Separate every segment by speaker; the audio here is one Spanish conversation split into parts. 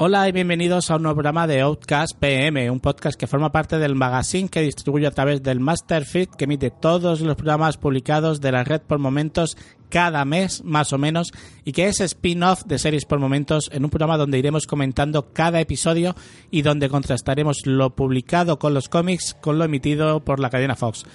Speaker 1: Hola y bienvenidos a un nuevo programa de Outcast PM, un podcast que forma parte del magazine que distribuye a través del Masterfeed que emite todos los programas publicados de la red por momentos cada mes más o menos y que es spin-off de series por momentos en un programa donde iremos comentando cada episodio y donde contrastaremos lo publicado con los cómics con lo emitido por la cadena Fox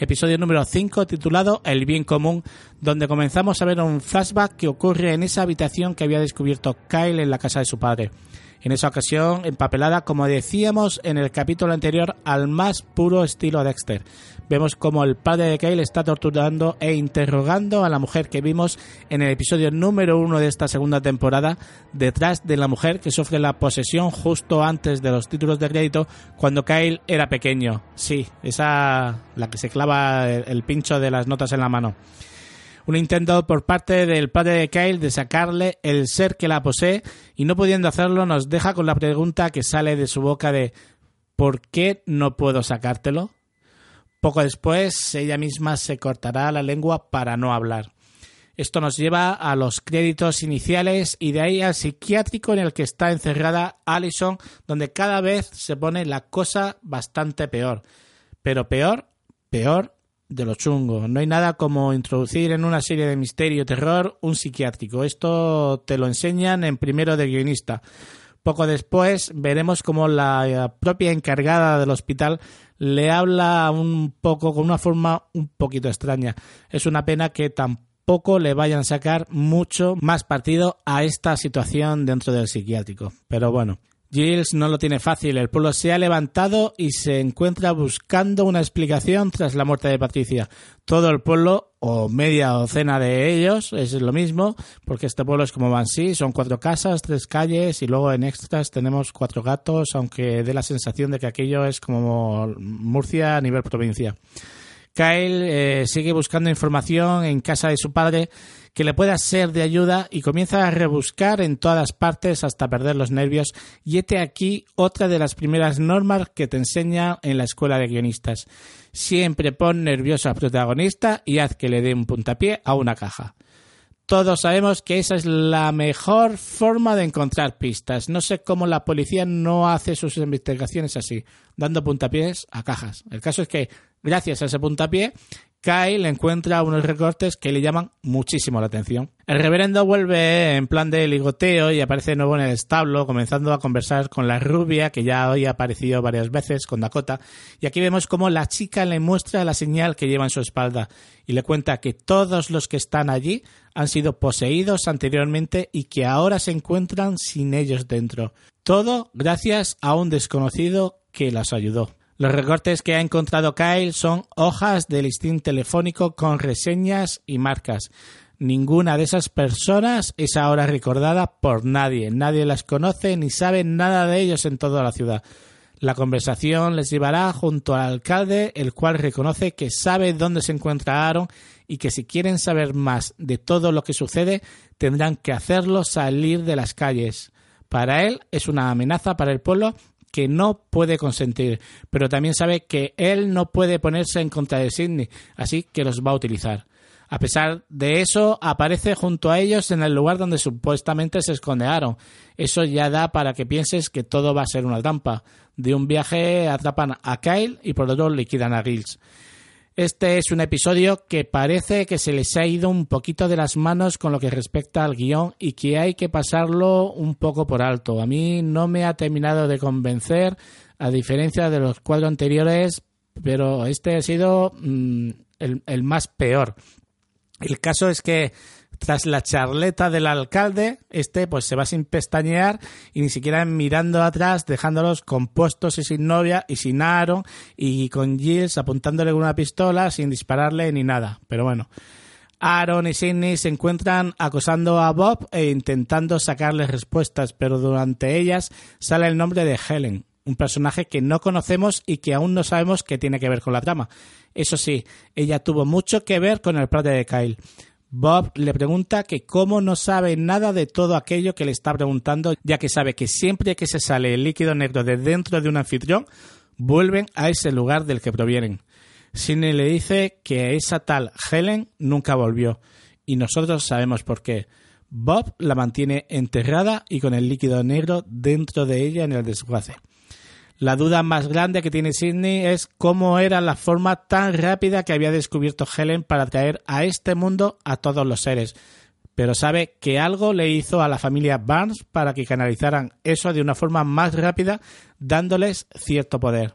Speaker 1: episodio número 5 titulado El bien común, donde comenzamos a ver un flashback que ocurre en esa habitación que había descubierto Kyle en la casa de su padre. En esa ocasión, empapelada, como decíamos en el capítulo anterior, al más puro estilo Dexter. Vemos como el padre de Kyle está torturando e interrogando a la mujer que vimos en el episodio número uno de esta segunda temporada, detrás de la mujer que sufre la posesión justo antes de los títulos de crédito cuando Kyle era pequeño. Sí, esa la que se clava el pincho de las notas en la mano. Un intento por parte del padre de Kyle de sacarle el ser que la posee y no pudiendo hacerlo nos deja con la pregunta que sale de su boca de ¿por qué no puedo sacártelo? Poco después ella misma se cortará la lengua para no hablar. Esto nos lleva a los créditos iniciales y de ahí al psiquiátrico en el que está encerrada Allison, donde cada vez se pone la cosa bastante peor. Pero peor, peor de lo chungo. No hay nada como introducir en una serie de misterio terror un psiquiátrico. Esto te lo enseñan en primero de guionista. Poco después veremos cómo la propia encargada del hospital le habla un poco con una forma un poquito extraña. Es una pena que tampoco le vayan a sacar mucho más partido a esta situación dentro del psiquiátrico. Pero bueno, Giles no lo tiene fácil. El pueblo se ha levantado y se encuentra buscando una explicación tras la muerte de Patricia. Todo el pueblo, o media docena de ellos, es lo mismo, porque este pueblo es como Bansi, son cuatro casas, tres calles y luego en extras tenemos cuatro gatos, aunque dé la sensación de que aquello es como Murcia a nivel provincia. Kyle eh, sigue buscando información en casa de su padre que le pueda ser de ayuda y comienza a rebuscar en todas partes hasta perder los nervios. Y este aquí otra de las primeras normas que te enseña en la escuela de guionistas. Siempre pon nervioso al protagonista y haz que le dé un puntapié a una caja. Todos sabemos que esa es la mejor forma de encontrar pistas. No sé cómo la policía no hace sus investigaciones así, dando puntapiés a cajas. El caso es que, gracias a ese puntapié, Kyle encuentra unos recortes que le llaman muchísimo la atención. El reverendo vuelve en plan de ligoteo y aparece de nuevo en el establo, comenzando a conversar con la rubia, que ya hoy ha aparecido varias veces con Dakota, y aquí vemos cómo la chica le muestra la señal que lleva en su espalda y le cuenta que todos los que están allí han sido poseídos anteriormente y que ahora se encuentran sin ellos dentro. Todo gracias a un desconocido que las ayudó. Los recortes que ha encontrado Kyle son hojas de listín telefónico con reseñas y marcas. Ninguna de esas personas es ahora recordada por nadie. Nadie las conoce ni sabe nada de ellos en toda la ciudad. La conversación les llevará junto al alcalde, el cual reconoce que sabe dónde se encuentra Aaron y que si quieren saber más de todo lo que sucede, tendrán que hacerlo salir de las calles. Para él es una amenaza para el pueblo que no puede consentir, pero también sabe que él no puede ponerse en contra de Sidney, así que los va a utilizar. A pesar de eso, aparece junto a ellos en el lugar donde supuestamente se escondearon. Eso ya da para que pienses que todo va a ser una trampa. De un viaje atrapan a Kyle y por otro liquidan a Gilles. Este es un episodio que parece que se les ha ido un poquito de las manos con lo que respecta al guion y que hay que pasarlo un poco por alto. A mí no me ha terminado de convencer, a diferencia de los cuatro anteriores, pero este ha sido mm, el, el más peor. El caso es que tras la charleta del alcalde, este pues se va sin pestañear y ni siquiera mirando atrás, dejándolos compuestos y sin novia y sin Aaron y con Giles apuntándole con una pistola sin dispararle ni nada. Pero bueno, Aaron y Sidney se encuentran acosando a Bob e intentando sacarle respuestas, pero durante ellas sale el nombre de Helen, un personaje que no conocemos y que aún no sabemos qué tiene que ver con la trama. Eso sí, ella tuvo mucho que ver con el padre de Kyle. Bob le pregunta que cómo no sabe nada de todo aquello que le está preguntando, ya que sabe que siempre que se sale el líquido negro de dentro de un anfitrión, vuelven a ese lugar del que provienen. Sidney le dice que esa tal Helen nunca volvió, y nosotros sabemos por qué. Bob la mantiene enterrada y con el líquido negro dentro de ella en el desguace. La duda más grande que tiene Sidney es cómo era la forma tan rápida que había descubierto Helen para traer a este mundo a todos los seres. Pero sabe que algo le hizo a la familia Barnes para que canalizaran eso de una forma más rápida, dándoles cierto poder.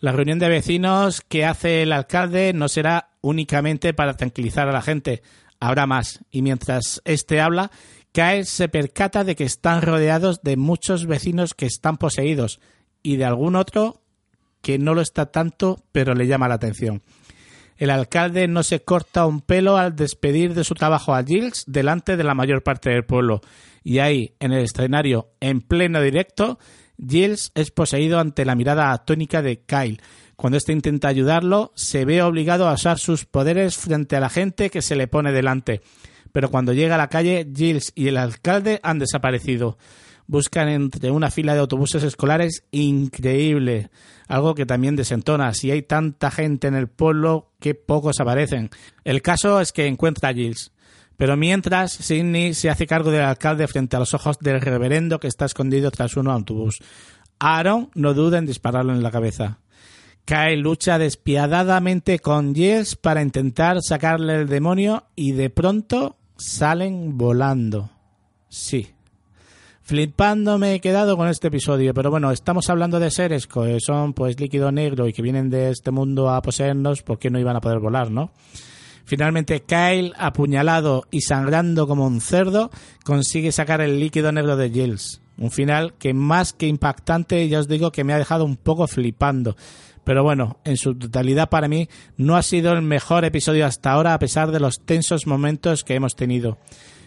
Speaker 1: La reunión de vecinos que hace el alcalde no será únicamente para tranquilizar a la gente, habrá más. Y mientras éste habla, Kyle se percata de que están rodeados de muchos vecinos que están poseídos, y de algún otro que no lo está tanto, pero le llama la atención. El alcalde no se corta un pelo al despedir de su trabajo a Giles delante de la mayor parte del pueblo. Y ahí, en el escenario, en pleno directo, Giles es poseído ante la mirada atónica de Kyle. Cuando éste intenta ayudarlo, se ve obligado a usar sus poderes frente a la gente que se le pone delante. Pero cuando llega a la calle, Giles y el alcalde han desaparecido buscan entre una fila de autobuses escolares increíble, algo que también desentona. Si hay tanta gente en el pueblo, que pocos aparecen. El caso es que encuentra a Giles. Pero mientras, Sidney se hace cargo del alcalde frente a los ojos del reverendo que está escondido tras un autobús. Aaron no duda en dispararlo en la cabeza. Kyle lucha despiadadamente con Giles para intentar sacarle el demonio y de pronto salen volando. Sí, Flipando me he quedado con este episodio, pero bueno, estamos hablando de seres que son pues líquido negro y que vienen de este mundo a poseernos, ¿por qué no iban a poder volar, no? Finalmente, Kyle, apuñalado y sangrando como un cerdo, consigue sacar el líquido negro de Giles. Un final que más que impactante, ya os digo que me ha dejado un poco flipando. Pero bueno, en su totalidad para mí no ha sido el mejor episodio hasta ahora a pesar de los tensos momentos que hemos tenido.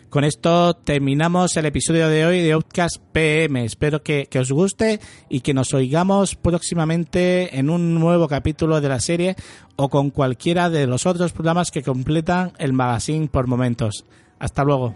Speaker 1: Con esto terminamos el episodio de hoy de Outcast PM. Espero que, os guste y que nos oigamos próximamente en un nuevo capítulo de la serie o con cualquiera de los otros programas que completan el magazine por momentos. Hasta luego.